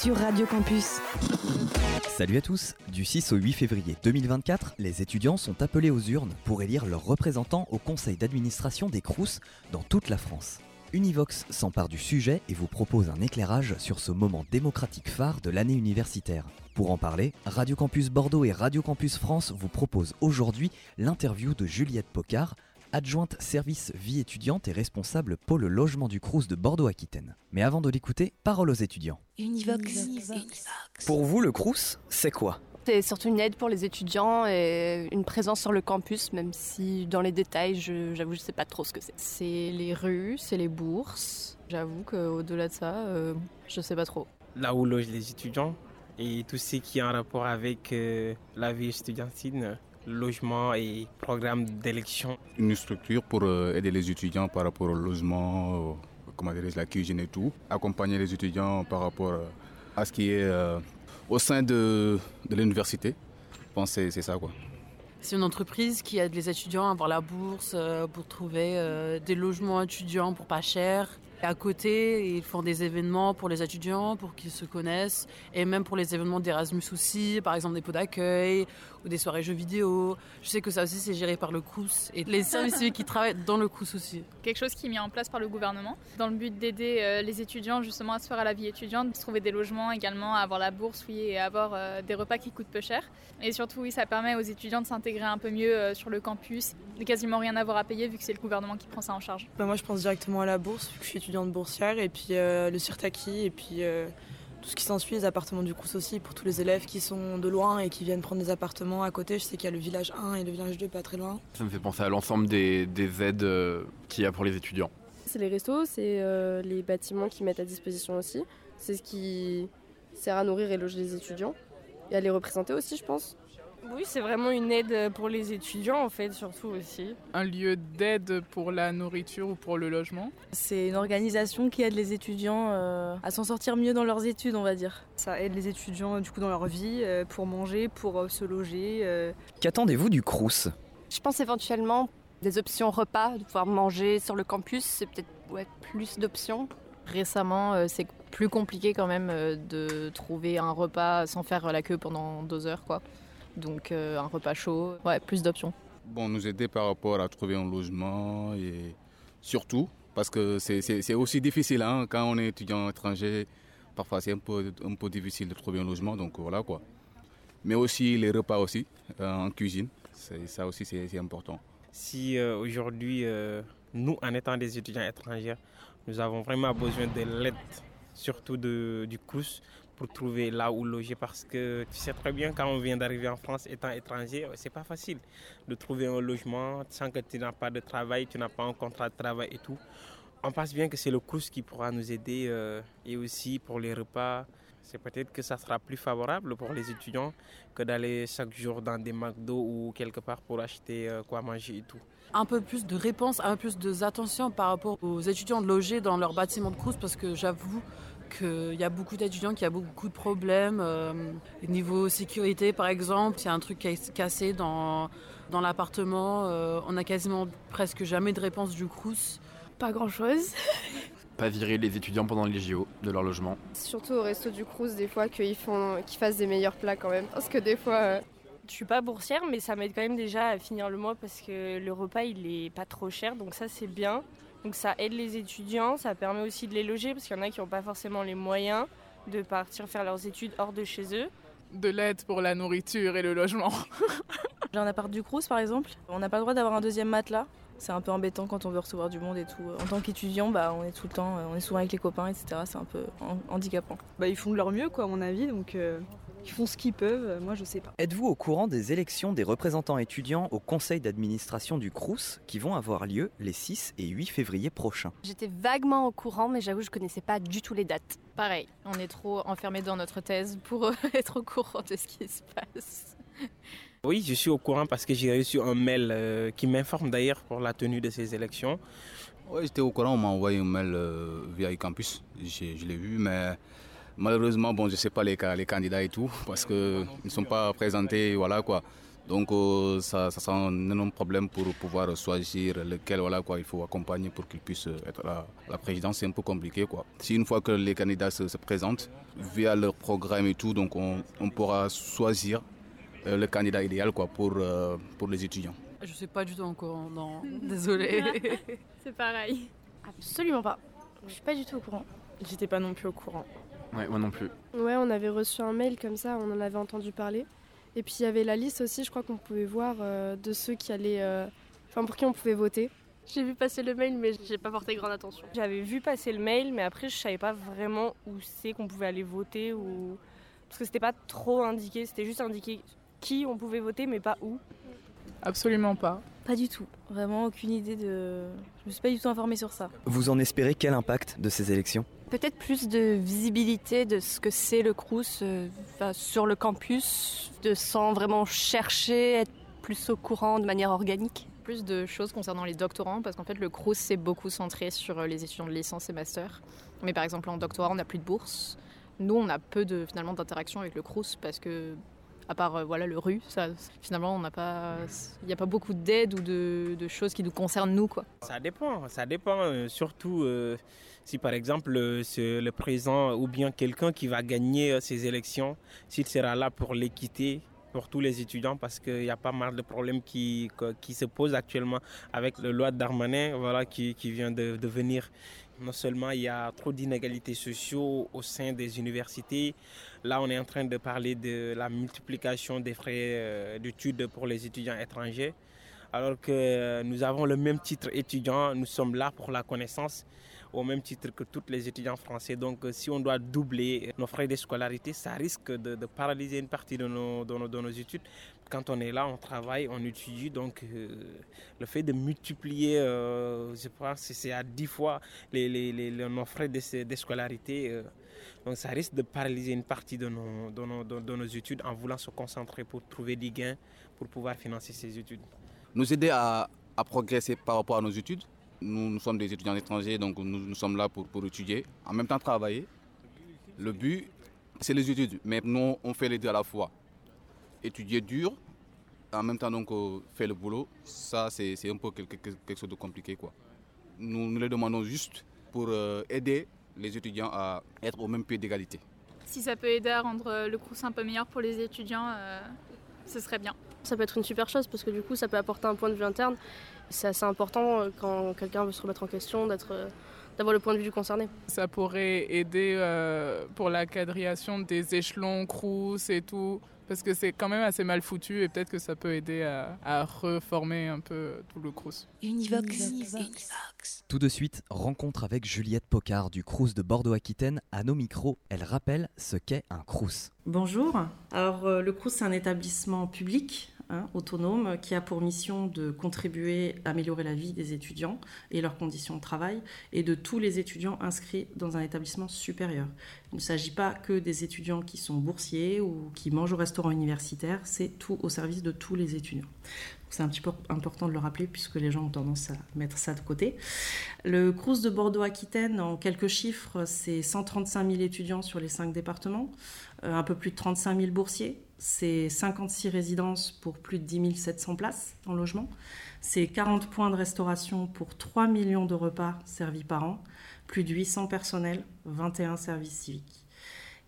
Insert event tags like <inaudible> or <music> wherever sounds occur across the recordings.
sur Radio Campus. Salut à tous Du 6 au 8 février 2024, les étudiants sont appelés aux urnes pour élire leurs représentants au conseil d'administration des CROUS dans toute la France. Univox s'empare du sujet et vous propose un éclairage sur ce moment démocratique phare de l'année universitaire. Pour en parler, Radio Campus Bordeaux et Radio Campus France vous proposent aujourd'hui l'interview de Juliette Pocard, adjointe service vie étudiante et responsable pôle logement du Crous de Bordeaux-Aquitaine. Mais avant de l'écouter, parole aux étudiants. Univox. Pour vous, le Crous, c'est quoi? C'est surtout une aide pour les étudiants et une présence sur le campus, même si dans les détails, je- j'avoue, je sais pas trop ce que c'est. C'est les rues, c'est les bourses. J'avoue qu'au-delà de ça, euh, je sais pas trop. là où logent les étudiants et tout ce qui est en rapport avec euh, la vie estudiantine, logement et programme d'élection. une structure pour euh, aider les étudiants par rapport au logement, euh, comment dirais-je, la cuisine et tout. Accompagner les étudiants par rapport euh, à ce qui est euh, au sein de, de l'université. Je pense que c'est- c'est ça quoi. C'est une entreprise qui aide les étudiants à avoir la bourse pour trouver des logements étudiants pour pas cher. Et à côté, ils font des événements pour les étudiants, pour qu'ils se connaissent, et même pour les événements d'Erasmus aussi, par exemple des pots d'accueil ou des soirées jeux vidéo. Je sais que ça aussi c'est géré par le CRUS et les services civiques qui travaillent dans le CRUS aussi. quelque chose qui est mis en place par le gouvernement dans le but d'aider euh, les étudiants justement à se faire à la vie étudiante, de se trouver des logements également, à avoir la bourse oui, et à avoir euh, des repas qui coûtent peu cher. Et surtout oui, ça permet aux étudiants de s'intégrer un peu mieux euh, sur le campus, de quasiment rien avoir à payer vu que c'est le gouvernement qui prend ça en charge. Bah, moi, je pense directement à la bourse, vu que je suis étudiante boursière, et puis euh, le Sirtaki, et puis euh, tout ce qui s'ensuit, les appartements du Crous aussi, pour tous les élèves qui sont de loin et qui viennent prendre des appartements à côté. Je sais qu'il y a le village 1 et le village 2 pas très loin. Ça me fait penser à l'ensemble des, des aides euh, qu'il y a pour les étudiants. C'est les restos, c'est euh, les bâtiments qui mettent à disposition aussi. C'est ce qui sert à nourrir et loger les étudiants. Et à les représenter aussi, je pense. Oui, c'est vraiment une aide pour les étudiants en fait, surtout aussi. un lieu d'aide pour la nourriture ou pour le logement. C'est une organisation qui aide les étudiants euh, à s'en sortir mieux dans leurs études, on va dire. Ça aide les étudiants du coup dans leur vie, euh, pour manger, pour euh, se loger. euh. Qu'attendez-vous du Crous? Je pense éventuellement des options repas, de pouvoir manger sur le campus, c'est peut-être ouais, plus d'options. Récemment, euh, c'est plus compliqué quand même euh, de trouver un repas sans faire la queue pendant deux heures, quoi. Donc euh, un repas chaud, ouais, plus d'options. Bon, nous aider par rapport à trouver un logement et surtout, parce que c'est- aussi difficile hein, quand on est étudiant étranger. Parfois, c'est un peu, un peu difficile de trouver un logement, donc voilà quoi. Mais aussi les repas aussi, euh, en cuisine, ça aussi c'est c'est important. Si euh, aujourd'hui, euh, nous, en étant des étudiants étrangers, nous avons vraiment besoin de l'aide, surtout de, du CRUS, pour trouver là où loger. Parce que tu sais très bien, quand on vient d'arriver en France étant étranger, c'est pas facile de trouver un logement sans que tu n'as pas de travail, tu n'as pas un contrat de travail et tout. On pense bien que c'est le CRUS qui pourra nous aider euh, et aussi pour les repas. C'est peut-être que ça sera plus favorable pour les étudiants que d'aller chaque jour dans des McDo ou quelque part pour acheter euh, quoi manger et tout. Un peu plus de réponse, un peu plus d'attention par rapport aux étudiants loger dans leur bâtiment de CRUS parce que j'avoue qu'il y a beaucoup d'étudiants qui ont beaucoup de problèmes. euh, niveau sécurité, par exemple, il y a un truc qui est cassé dans, dans l'appartement. euh, on a quasiment presque jamais de réponse du CRUS. Pas grand chose. <laughs> Pas virer les étudiants pendant les JO de leur logement. Surtout au resto du Crous, des fois, qu'ils font, qu'ils fassent des meilleurs plats quand même. Parce que des fois, euh, Je suis pas boursière, mais ça m'aide quand même déjà à finir le mois parce que le repas il est pas trop cher, donc ça c'est bien. Donc ça aide les étudiants, ça permet aussi de les loger parce qu'il y en a qui n'ont pas forcément les moyens de partir faire leurs études hors de chez eux. De l'aide pour la nourriture et le logement. <laughs> J'ai un appart du Crous par exemple. On n'a pas le droit d'avoir un deuxième matelas. C'est un peu embêtant quand on veut recevoir du monde et tout. En tant qu'étudiant, bah, on est tout le temps, on est souvent avec les copains, etc. C'est un peu han- handicapant. Bah, ils font de leur mieux, quoi, à mon avis, donc euh, ils font ce qu'ils peuvent. Euh, Moi, je sais pas. Êtes-vous au courant des élections des représentants étudiants au conseil d'administration du Crous qui vont avoir lieu les 6 et 8 février prochains? J'étais vaguement au courant, mais j'avoue, je connaissais pas du tout les dates. Pareil, on est trop enfermé dans notre thèse pour euh, <laughs> être au courant de ce qui se passe. Oui, je suis au courant parce que j'ai reçu un mail euh, qui m'informe d'ailleurs pour la tenue de ces élections. Ouais, j'étais au courant, on m'a envoyé un mail euh, via e-campus, J'ai- je l'ai vu, mais malheureusement, bon, je sais pas les, ca- les candidats et tout, parce qu'ils ne sont pas présentés, voilà quoi. Donc euh, ça, ça sera un énorme problème pour pouvoir choisir lequel voilà, quoi, il faut accompagner pour qu'il puisse être à la présidence. C'est un peu compliqué. Quoi. Si une fois que les candidats se, se présentent, via leur programme et tout, donc on, on pourra choisir euh, le candidat idéal quoi, pour, euh, pour les étudiants. Je ne suis pas du tout au courant, non. <laughs> Désolée. <laughs> C'est pareil. Absolument pas. Je suis pas du tout au courant. J'étais pas non plus au courant. Ouais, moi non plus. Ouais, on avait reçu un mail comme ça, on en avait entendu parler. Et puis il y avait la liste aussi, je crois qu'on pouvait voir euh, de ceux qui allaient. euh, Enfin, pour qui on pouvait voter. J'ai vu passer le mail, mais j'ai pas porté grande attention. J'avais vu passer le mail, mais après, je savais pas vraiment où c'est qu'on pouvait aller voter ou. Parce que c'était pas trop indiqué, c'était juste indiqué qui on pouvait voter, mais pas où. Absolument pas. Pas du tout. Vraiment aucune idée de. Je me suis pas du tout informée sur ça. Vous en espérez quel impact de ces élections? Peut-être plus de visibilité de ce que c'est le Crous euh, enfin, sur le campus, de sans vraiment chercher, être plus au courant de manière organique? Plus de choses concernant les doctorants, parce qu'en fait le Crous c'est beaucoup centré sur euh, les étudiants de licence et master. Mais par exemple en doctorat on n'a plus de bourse. Nous on a peu de finalement d'interaction avec le Crous parce que à part euh, voilà le RU, ça, finalement on n'a pas, il n'y a pas beaucoup d'aide ou de, choses qui nous concernent nous quoi. Ça dépend, ça dépend euh, surtout euh, si par exemple c'est le président ou bien quelqu'un qui va gagner ces élections, s'il sera là pour l'équité pour tous les étudiants parce qu'il y a pas mal de problèmes qui, qui se posent actuellement avec le loi Darmanin voilà, qui, qui vient de, de venir. Non seulement il y a trop d'inégalités sociaux au sein des universités, là on est en train de parler de la multiplication des frais euh, d'études pour les étudiants étrangers. Alors que euh, nous avons le même titre étudiant, nous sommes là pour la connaissance au même titre que tous les étudiants français. Donc euh, si on doit doubler nos frais de scolarité, ça risque de, paralyser une partie de nos, de nos- de nos études. Quand on est là, on travaille, on étudie, donc euh, le fait de multiplier, euh, je pense que c'est à 10 fois les, les- les- nos frais de, scolarité, euh, donc ça risque de paralyser une partie de nos, nos- de- nos études en voulant se concentrer pour trouver des gains pour pouvoir financer ces études. Nous aider à progresser par rapport à nos études? Nous, nous sommes des étudiants étrangers, donc nous, nous sommes là pour, pour étudier, en même temps travailler. Le but, c'est les études, mais nous, on fait les deux à la fois. Étudier dur, en même temps donc euh, faire le boulot, ça c'est un peu quelque, quelque- chose de compliqué. Quoi. Nous, nous les demandons juste pour euh, aider les étudiants à être au même pied d'égalité. Si ça peut aider à rendre euh, le Crous un peu meilleur pour les étudiants, euh, ce serait bien. Ça peut être une super chose parce que du coup ça peut apporter un point de vue interne. C'est assez important euh, quand quelqu'un veut se remettre en question d'être, euh, d'avoir le point de vue du concerné. Ça pourrait aider euh, pour la quadrillation des échelons, crous et tout, parce que c'est quand même assez mal foutu et peut-être que ça peut aider à, à reformer un peu tout le crous. Univox. Tout de suite, rencontre avec Juliette Pocard du Crous de Bordeaux-Aquitaine. À nos micros, elle rappelle ce qu'est un Crous. Bonjour. Alors, euh, le CRUS, c'est un établissement public, hein, autonome, qui a pour mission de contribuer à améliorer la vie des étudiants et leurs conditions de travail et de tous les étudiants inscrits dans un établissement supérieur. Il ne s'agit pas que des étudiants qui sont boursiers ou qui mangent au restaurant universitaire, c'est tout au service de tous les étudiants. C'est un petit peu important de le rappeler puisque les gens ont tendance à mettre ça de côté. Le CRUS de Bordeaux-Aquitaine, en quelques chiffres, c'est 135 000 étudiants sur les cinq départements, euh, un peu plus de 35 000 boursiers, c'est 56 résidences pour plus de 10 700 places en logement, c'est 40 points de restauration pour 3 millions de repas servis par an, plus de 800 personnels, 21 services civiques.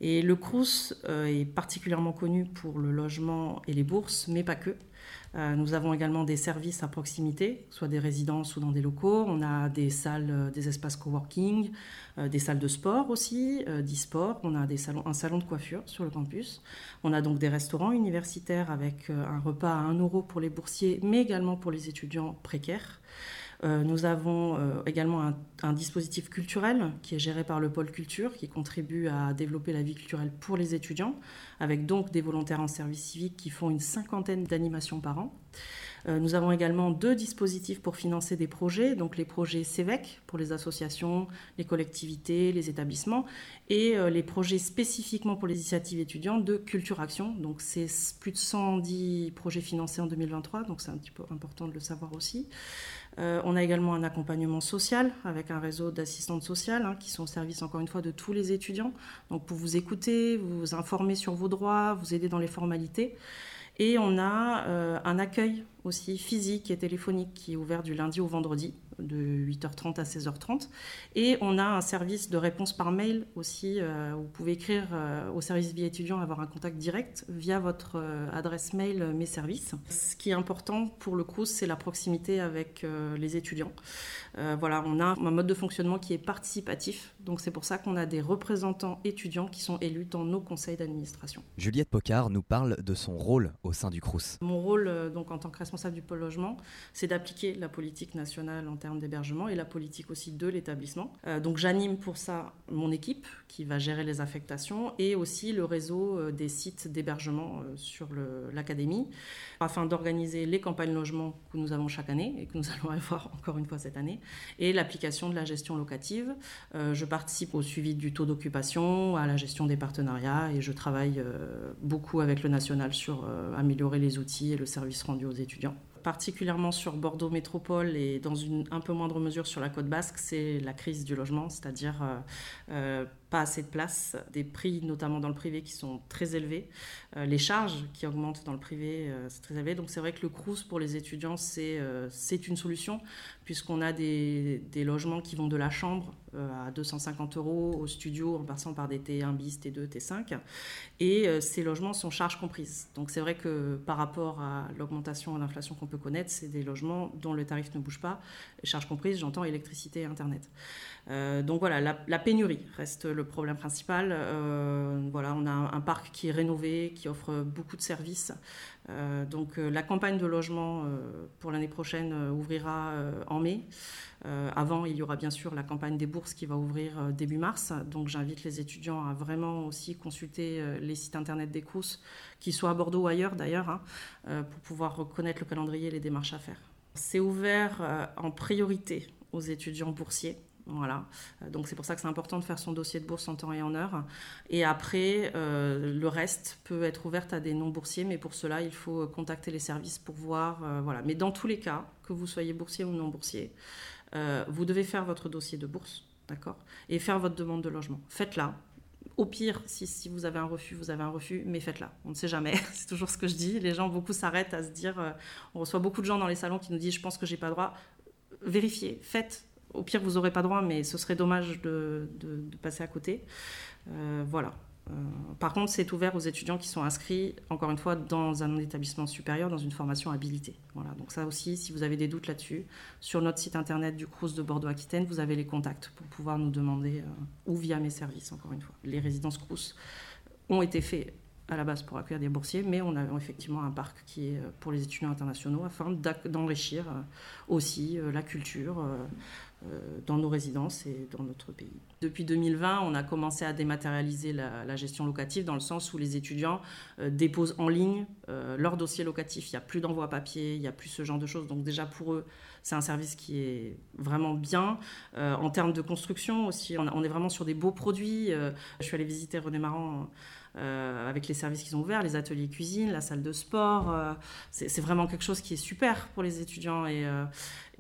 Et le CRUS euh, est particulièrement connu pour le logement et les bourses, mais pas que. Euh, nous avons également des services à proximité, soit des résidences ou dans des locaux. On a des salles, euh, des espaces coworking, euh, des salles de sport aussi, d'e-sport. On a des salons, un salon de coiffure sur le campus. On a donc des restaurants universitaires avec un repas à 1 euro pour les boursiers, mais également pour les étudiants précaires. Euh, nous avons euh, également un, dispositif culturel qui est géré par le pôle culture, qui contribue à développer la vie culturelle pour les étudiants, avec donc des volontaires en service civique qui font une cinquantaine d'animations par an. Euh, nous avons également deux dispositifs pour financer des projets, donc les projets CEVEC pour les associations, les collectivités, les établissements, et les projets spécifiquement pour les initiatives étudiantes de Culture Action. Donc c'est plus de 110 projets financés en 2023, donc c'est un petit peu important de le savoir aussi. Euh, on a également un accompagnement social avec un réseau d'assistantes sociales hein, qui sont au service encore une fois de tous les étudiants, donc pour vous écouter, vous informer sur vos droits, vous aider dans les formalités. Et on a un accueil aussi physique et téléphonique qui est ouvert du lundi au vendredi de 8h30 à 16h30. Et on a un service de réponse par mail aussi. Euh, vous pouvez écrire euh, au service vie étudiant, avoir un contact direct via votre euh, adresse mail Mes Services. Ce qui est important pour le CRUS, c'est la proximité avec les étudiants. voilà, on a un mode de fonctionnement qui est participatif. Donc c'est pour ça qu'on a des représentants étudiants qui sont élus dans nos conseils d'administration. Juliette Pocard nous parle de son rôle au sein du CRUS. Mon rôle donc en tant que responsable du pôle logement, c'est d'appliquer la politique nationale en termes d'hébergement et la politique aussi de l'établissement. Euh, donc j'anime pour ça mon équipe qui va gérer les affectations et aussi le réseau euh, des sites d'hébergement euh, sur l'académie afin d'organiser les campagnes logement que nous avons chaque année et que nous <laughs> allons avoir encore une fois cette année et l'application de la gestion locative. je participe au suivi du taux d'occupation, à la gestion des partenariats et je travaille beaucoup avec le national sur améliorer les outils et le service rendu aux étudiants particulièrement sur Bordeaux Métropole et dans une un peu moindre mesure sur la côte basque, c'est la crise du logement, c'est-à-dire euh, euh, pas assez de place, des prix notamment dans le privé qui sont très élevés, euh, les charges qui augmentent dans le privé, c'est très élevé. Donc c'est vrai que le CRUS pour les étudiants, c'est c'est une solution puisqu'on a des, logements qui vont de la chambre à 250 euros au studio en passant par des T1 bis, T2, T5. Et ces logements sont charges comprises. Donc c'est vrai que par rapport à l'augmentation de l'inflation qu'on peut connaître, c'est des logements dont le tarif ne bouge pas, charges comprises, j'entends électricité et Internet. Euh, donc voilà, la, pénurie reste le problème principal. Euh, voilà, on a un, parc qui est rénové, qui offre beaucoup de services. Euh, donc la campagne de logement pour l'année prochaine ouvrira en mai. avant, il y aura bien sûr la campagne des bourses qui va ouvrir début mars. Donc j'invite les étudiants à vraiment aussi consulter les sites internet des CRUS, qu'ils soient à Bordeaux ou ailleurs d'ailleurs, hein, pour pouvoir reconnaître le calendrier et les démarches à faire. C'est ouvert en priorité aux étudiants boursiers. Voilà. Euh, donc c'est pour ça que c'est important de faire son dossier de bourse en temps et en heure. Et après, euh, le reste peut être ouvert à des non-boursiers, mais pour cela, il faut contacter les services pour voir. Euh, voilà. Mais dans tous les cas, que vous soyez boursier ou non-boursier, vous devez faire votre dossier de bourse, d'accord Et faire votre demande de logement. Faites-la. Au pire, si, si, vous avez un refus, vous avez un refus, mais faites-la. On ne sait jamais. <laughs> c'est toujours ce que je dis. Les gens, beaucoup s'arrêtent à se dire. on reçoit beaucoup de gens dans les salons qui nous disent Je pense que j'ai pas droit. Vérifiez, faites au pire, vous n'aurez pas droit, mais ce serait dommage de, passer à côté. Euh, voilà. Euh, par contre, c'est ouvert aux étudiants qui sont inscrits, encore une fois, dans un établissement supérieur, dans une formation habilitée. Voilà. Donc ça aussi, si vous avez des doutes là-dessus, sur notre site internet du CRUS de Bordeaux-Aquitaine, vous avez les contacts pour pouvoir nous demander, euh, ou via mes services, encore une fois. Les résidences CRUS ont été faites à la base pour accueillir des boursiers, mais on a effectivement un parc qui est pour les étudiants internationaux afin d'enrichir aussi la culture, dans nos résidences et dans notre pays. Depuis 2020, on a commencé à dématérialiser la, gestion locative dans le sens où les étudiants euh, déposent en ligne euh, leur dossier locatif. Il n'y a plus d'envoi papier, il n'y a plus ce genre de choses. Donc déjà pour eux, c'est un service qui est vraiment bien. en termes de construction aussi, on, est vraiment sur des beaux produits. je suis allée visiter René Marant. avec les services qu'ils ont ouverts, les ateliers cuisine, la salle de sport. c'est vraiment quelque chose qui est super pour les étudiants et,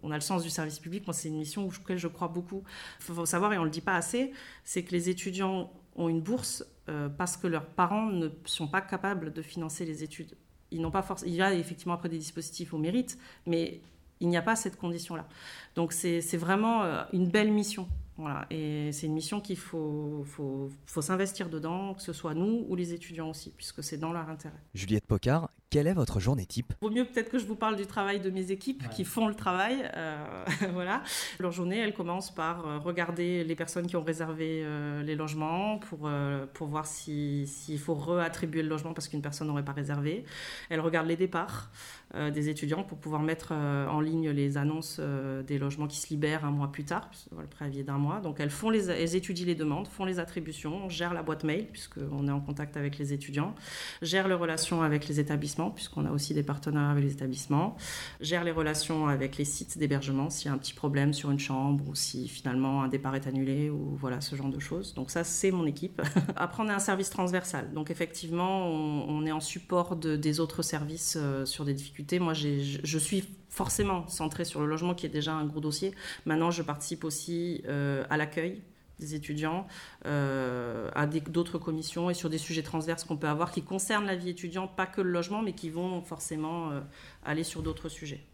on a le sens du service public. Moi, c'est une mission auquel je crois beaucoup. Il faut savoir, et on ne le dit pas assez, c'est que les étudiants ont une bourse euh, parce que leurs parents ne sont pas capables de financer les études. Ils n'ont pas force. Il y a effectivement après des dispositifs au mérite, mais il n'y a pas cette condition-là. Donc c'est vraiment euh, une belle mission. Voilà. Et c'est une mission qu'il faut, faut, faut s'investir dedans, que ce soit nous ou les étudiants aussi, puisque c'est dans leur intérêt. Juliette Pocard, quelle est votre journée type? Vaut mieux peut-être que je vous parle du travail de mes équipes qui font le travail. Euh, <laughs> voilà. Leur journée, elle commence par euh, regarder les personnes qui ont réservé euh, les logements pour, pour voir s'il faut réattribuer le logement parce qu'une personne n'aurait pas réservé. Elle regarde les départs des étudiants pour pouvoir mettre en ligne les annonces des logements qui se libèrent un mois plus tard, le préavis d'un mois. Donc elles, font les, elles étudient les demandes, font les attributions, gèrent la boîte mail puisqu'on est en contact avec les étudiants, gèrent les relations avec les établissements puisqu'on a aussi des partenariats avec les établissements, gère les relations avec les sites d'hébergement s'il y a un petit problème sur une chambre ou si finalement un départ est annulé ou voilà ce genre de choses. Donc ça, c'est mon équipe. <laughs> Après, on a un service transversal. Donc effectivement, on, est en support de, des autres services euh, sur des difficultés. Moi, je suis forcément centrée sur le logement qui est déjà un gros dossier. Maintenant, je participe aussi euh, à l'accueil des étudiants euh, à d'autres commissions et sur des sujets transverses qu'on peut avoir qui concernent la vie étudiante, pas que le logement, mais qui vont forcément euh, aller sur d'autres sujets.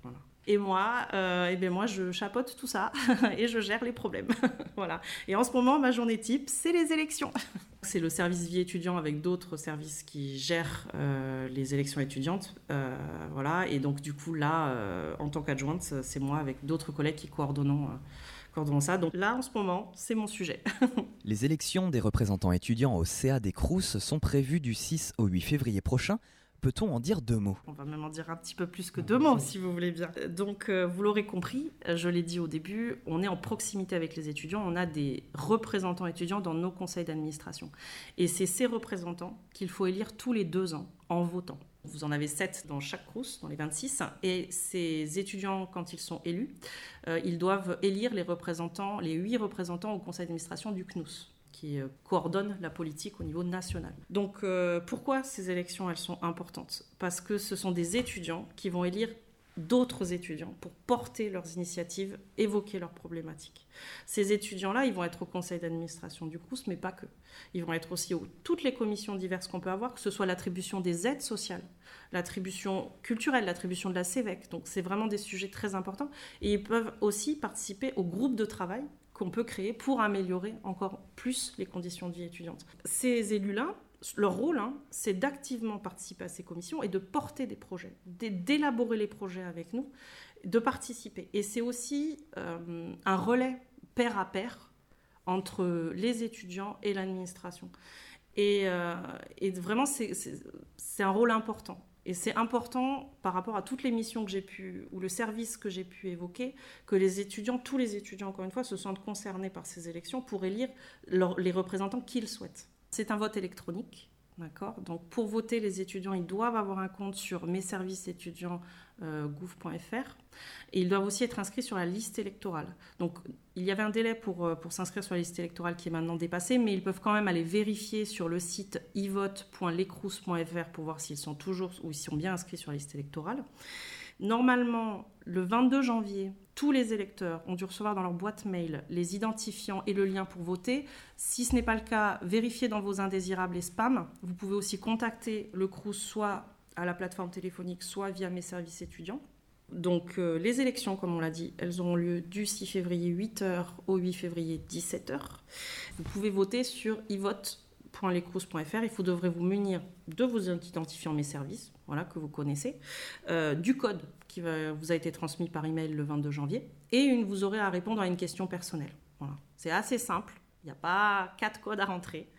Et moi, euh, eh bien moi, je chapeaute tout ça <laughs> et je gère les problèmes. <laughs> voilà. Et en ce moment, ma journée type, c'est les élections. <laughs> c'est le service vie étudiant avec d'autres services qui gèrent les élections étudiantes. Voilà. Et donc, du coup, là, en tant qu'adjointe, c'est moi avec d'autres collègues qui coordonnons ça. Donc là, en ce moment, c'est mon sujet. <laughs> les élections des représentants étudiants au CA des Crous sont prévues du 6 au 8 février prochain. Peut-on en dire deux mots? On va même en dire un petit peu plus que deux mots, si vous voulez bien. Donc, euh, vous l'aurez compris, je l'ai dit au début, on est en proximité avec les étudiants, on a des représentants étudiants dans nos conseils d'administration. Et c'est ces représentants qu'il faut élire tous les deux ans en votant. Vous en avez sept dans chaque CRUS, dans les 26. Et ces étudiants, quand ils sont élus, euh, ils doivent élire les représentants, les huit représentants au conseil d'administration du CNUS qui euh, coordonne la politique au niveau national. Donc euh, pourquoi ces élections elles sont importantes? Parce que ce sont des étudiants qui vont élire d'autres étudiants pour porter leurs initiatives, évoquer leurs problématiques. Ces étudiants-là, ils vont être au conseil d'administration du CRUS, mais pas que. Ils vont être aussi aux toutes les commissions diverses qu'on peut avoir, que ce soit l'attribution des aides sociales, l'attribution culturelle, l'attribution de la CEVEC. Donc c'est vraiment des sujets très importants. Et ils peuvent aussi participer au groupe de travail qu'on peut créer pour améliorer encore plus les conditions de vie étudiante. Ces élus-là, leur rôle, hein, c'est d'activement participer à ces commissions et de porter des projets, d'élaborer les projets avec nous, de participer. Et c'est aussi euh, un relais pair à pair entre les étudiants et l'administration. Et, euh, et, vraiment, c'est un rôle important. Et c'est important par rapport à toutes les missions que j'ai pu, ou le service que j'ai pu évoquer, que les étudiants, tous les étudiants, encore une fois, se sentent concernés par ces élections pour élire les représentants qu'ils souhaitent. C'est un vote électronique, d'accord? Donc pour voter, les étudiants, ils doivent avoir un compte sur mes services étudiants euh. Et ils doivent aussi être inscrits sur la liste électorale. Donc il y avait un délai pour, euh, pour s'inscrire sur la liste électorale qui est maintenant dépassé, mais ils peuvent quand même aller vérifier sur le site ivote.lecrous.fr pour voir s'ils sont toujours ou s'ils sont bien inscrits sur la liste électorale. Normalement, le 22 janvier, tous les électeurs ont dû recevoir dans leur boîte mail les identifiants et le lien pour voter. Si ce n'est pas le cas, vérifiez dans vos indésirables et spams. Vous pouvez aussi contacter le CRUS soit à la plateforme téléphonique, soit via mes services étudiants. Donc euh, les élections, comme on l'a dit, elles auront lieu du 6 février 8h au 8 février 17h. Vous pouvez voter sur ivote.lecrous.fr. Il faut devrez vous munir de vos identifiants mes services, voilà que vous connaissez, euh, du code qui vous a été transmis par email le 22 janvier, et vous aurez à répondre à une question personnelle. Voilà. C'est assez simple. Il n'y a pas quatre codes à rentrer.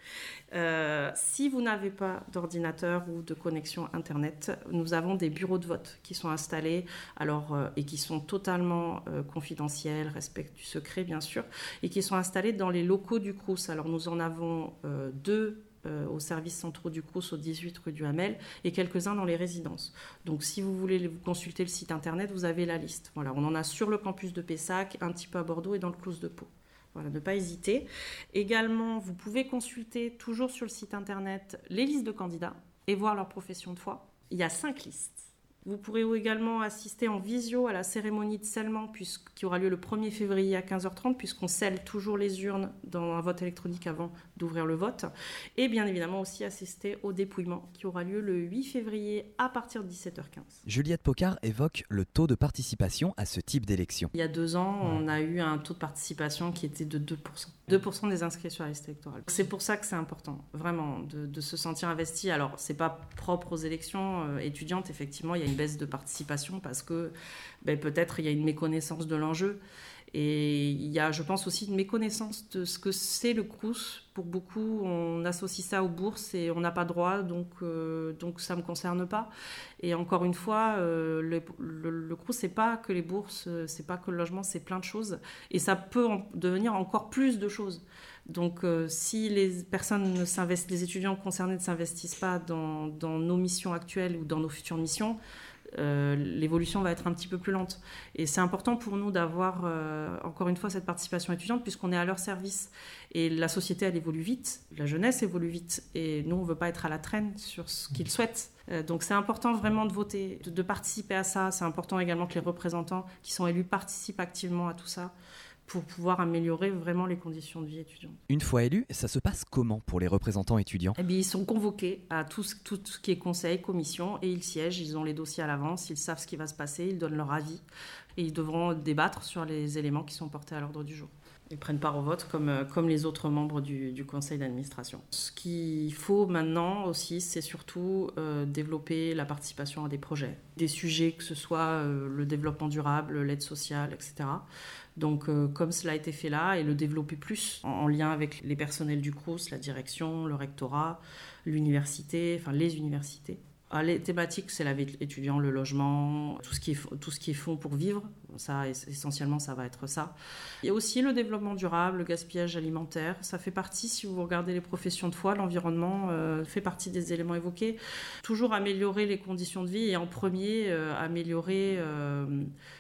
Euh, si vous n'avez pas d'ordinateur ou de connexion Internet, nous avons des bureaux de vote qui sont installés alors, euh, et qui sont totalement euh, confidentiels, respectent du secret bien sûr, et qui sont installés dans les locaux du CRUS. Alors nous en avons deux au service centraux du CRUS au 18 rue du Hamel et quelques-uns dans les résidences. Donc si vous voulez consulter le site internet, vous avez la liste. Voilà, on en a sur le campus de Pessac, un petit peu à Bordeaux et dans le CRUS de Pau. Ne pas hésiter. Également, vous pouvez consulter toujours sur le site internet les listes de candidats et voir leur profession de foi. Il y a cinq listes. Vous pourrez également assister en visio à la cérémonie de scellement qui aura lieu le 1er février à 15h30 puisqu'on scelle toujours les urnes dans un vote électronique avant d'ouvrir le vote. Et bien évidemment aussi assister au dépouillement qui aura lieu le 8 février à partir de 17h15. Juliette Pocard évoque le taux de participation à ce type d'élection. Il y a deux ans, on a eu un taux de participation qui était de 2%. 2% des inscrits sur la liste électorale. C'est pour ça que c'est important, vraiment, de, se sentir investi. Alors, c'est pas propre aux élections euh, étudiantes, effectivement, il y a une baisse de participation parce que ben, peut-être il y a une méconnaissance de l'enjeu. Et il y a, je pense, aussi une méconnaissance de ce que c'est le Crous. Pour beaucoup, on associe ça aux bourses et on n'a pas droit, donc, euh, donc ça ne me concerne pas. Et encore une fois, euh, le, le, Crous, c'est pas que les bourses, c'est pas que le logement, c'est plein de choses. Et ça peut devenir encore plus de choses. Donc, euh, si les personnes les étudiants concernés ne s'investissent pas dans, nos missions actuelles ou dans nos futures missions, euh, l'évolution va être un petit peu plus lente. Et c'est important pour nous d'avoir, euh, encore une fois, cette participation étudiante, puisqu'on est à leur service. Et la société, elle évolue vite, la jeunesse évolue vite, et nous, on ne veut pas être à la traîne sur ce qu'ils souhaitent. Donc c'est important vraiment de voter, de, participer à ça. C'est important également que les représentants qui sont élus participent activement à tout ça pour pouvoir améliorer vraiment les conditions de vie étudiantes. Une fois élus, ça se passe comment pour les représentants étudiants? Eh bien, Ils sont convoqués à tout ce, tout ce qui est conseil, commission, et ils siègent, ils ont les dossiers à l'avance, ils savent ce qui va se passer, ils donnent leur avis, et ils devront débattre sur les éléments qui sont portés à l'ordre du jour. Ils prennent part au vote comme, euh, comme les autres membres du, du conseil d'administration. Ce qu'il faut maintenant aussi, c'est surtout euh, développer la participation à des projets, des sujets que ce soit euh, le développement durable, l'aide sociale, etc. Donc, euh, comme cela a été fait là, et le développer plus en, en lien avec les personnels du CRUS, la direction, le rectorat, l'université, enfin les universités. Ah, les thématiques, c'est la vie étudiante, le logement, tout ce qui est, tout ce qui est fonds pour vivre. Ça, essentiellement, ça va être ça. Il y a aussi le développement durable, le gaspillage alimentaire. Ça fait partie, si vous regardez les professions de foi, l'environnement euh, fait partie des éléments évoqués. Toujours améliorer les conditions de vie et en premier, euh, améliorer euh,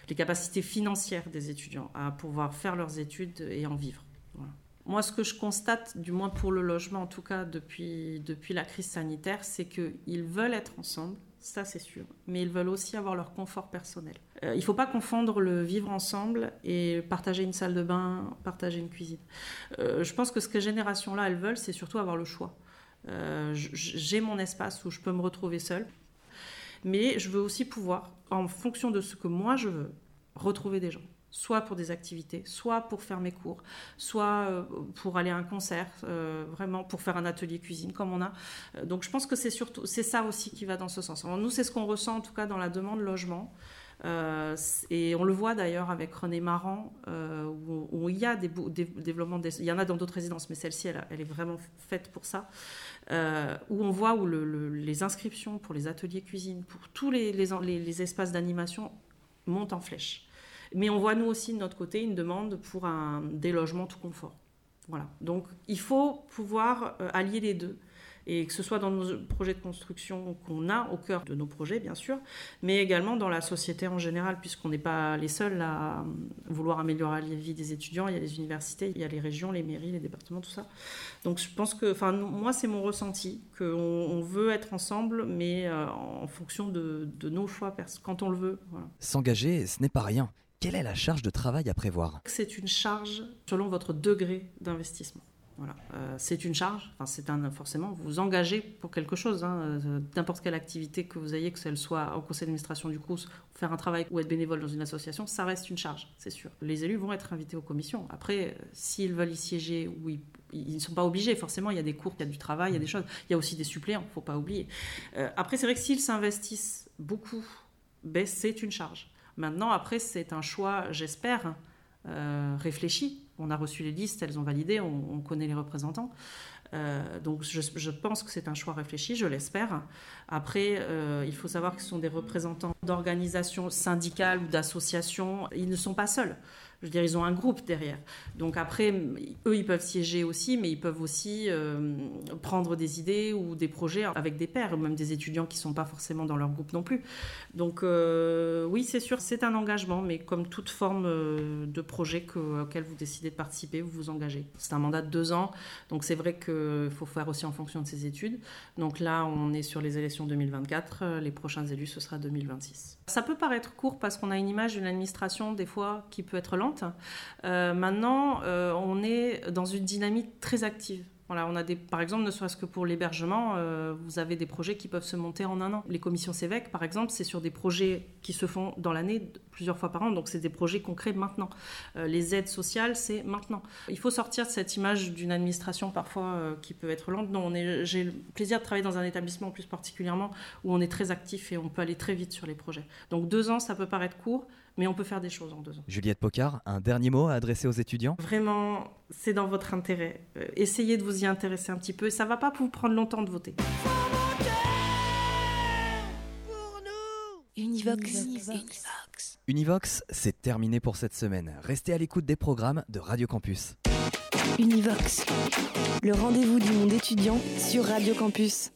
les capacités financières des étudiants à pouvoir faire leurs études et en vivre. Voilà. Moi, ce que je constate, du moins pour le logement, en tout cas depuis, depuis la crise sanitaire, c'est qu'ils veulent être ensemble, ça c'est sûr, mais ils veulent aussi avoir leur confort personnel. Euh, il ne faut pas confondre le vivre ensemble et partager une salle de bain, partager une cuisine. Euh, je pense que ce que génération-là, elles veulent, c'est surtout avoir le choix. Euh, J'ai mon espace où je peux me retrouver seule, mais je veux aussi pouvoir, en fonction de ce que moi je veux, retrouver des gens soit pour des activités, soit pour faire mes cours, soit euh, pour aller à un concert, euh, vraiment pour faire un atelier cuisine comme on a. Euh, donc je pense que c'est surtout c'est ça aussi qui va dans ce sens. Nous c'est ce qu'on ressent en tout cas dans la demande logement. Et on le voit d'ailleurs avec René Marant, euh, où, il y a des, développements, il y en a dans d'autres résidences, mais celle-ci, elle, est vraiment faite pour ça, où on voit où le, le, les inscriptions pour les ateliers cuisine, pour tous les espaces d'animation montent en flèche. Mais on voit nous aussi de notre côté une demande pour un délogement tout confort. Voilà. Donc il faut pouvoir euh, allier les deux. Et que ce soit dans nos projets de construction qu'on a au cœur de nos projets, bien sûr, mais également dans la société en général, puisqu'on n'est pas les seuls à vouloir améliorer la vie des étudiants. Il y a les universités, il y a les régions, les mairies, les départements, tout ça. Donc je pense que, enfin, moi, c'est mon ressenti, qu'on on veut être ensemble, mais euh, en fonction de, nos choix, quand on le veut. S'engager, ce n'est pas rien. Quelle est la charge de travail à prévoir? C'est une charge selon votre degré d'investissement. Voilà. Euh, c'est une charge, enfin, c'est un, forcément, vous vous engagez pour quelque chose, hein, euh, n'importe quelle activité que vous ayez, que elle soit au conseil d'administration du CRUS, faire un travail ou être bénévole dans une association, ça reste une charge, c'est sûr. Les élus vont être invités aux commissions. Après, euh, s'ils veulent y siéger ou ils ne sont pas obligés, forcément, il y a des cours, il y a du travail, il y a des choses. Il y a aussi des suppléants, il ne faut pas oublier. Après, c'est vrai que s'ils s'investissent beaucoup, ben, c'est une charge. Maintenant, après, c'est un choix, j'espère, euh, réfléchi. On a reçu les listes, elles ont validé, on, on connaît les représentants. Euh, donc je, je, pense que c'est un choix réfléchi, je l'espère. Après, euh, il faut savoir que ce sont des représentants d'organisations syndicales ou d'associations. Ils ne sont pas seuls. Je veux dire, ils ont un groupe derrière. Donc après, eux, ils peuvent siéger aussi, mais ils peuvent aussi euh, prendre des idées ou des projets avec des pairs, même des étudiants qui ne sont pas forcément dans leur groupe non plus. Donc euh, oui, c'est sûr, c'est un engagement, mais comme toute forme euh, de projet que, auquel vous décidez de participer, vous vous engagez. C'est un mandat de deux ans, donc c'est vrai qu'il faut faire aussi en fonction de ses études. Donc là, on est sur les élections 2024, les prochains élus, ce sera 2026. Ça peut paraître court parce qu'on a une image d'une administration, des fois, qui peut être lente. Euh, maintenant, euh, on est dans une dynamique très active. Voilà, on a des, par exemple, ne serait-ce que pour l'hébergement, euh, vous avez des projets qui peuvent se monter en un an. Les commissions CEVEC, par exemple, c'est sur des projets qui se font dans l'année plusieurs fois par an, donc c'est des projets concrets maintenant. Les aides sociales, c'est maintenant. Il faut sortir de cette image d'une administration parfois qui peut être lente. Non, j'ai le plaisir de travailler dans un établissement plus particulièrement où on est très actif et on peut aller très vite sur les projets. Donc deux ans, ça peut paraître court, mais on peut faire des choses en deux ans. Juliette Pocard, un dernier mot à adresser aux étudiants? Vraiment, c'est dans votre intérêt. Euh, essayez de vous y intéresser un petit peu. Ça ne va pas vous prendre longtemps de voter. Univox. Univox. Univox, c'est terminé pour cette semaine. Restez à l'écoute des programmes de Radio Campus. Univox, le rendez-vous du monde étudiant sur Radio Campus.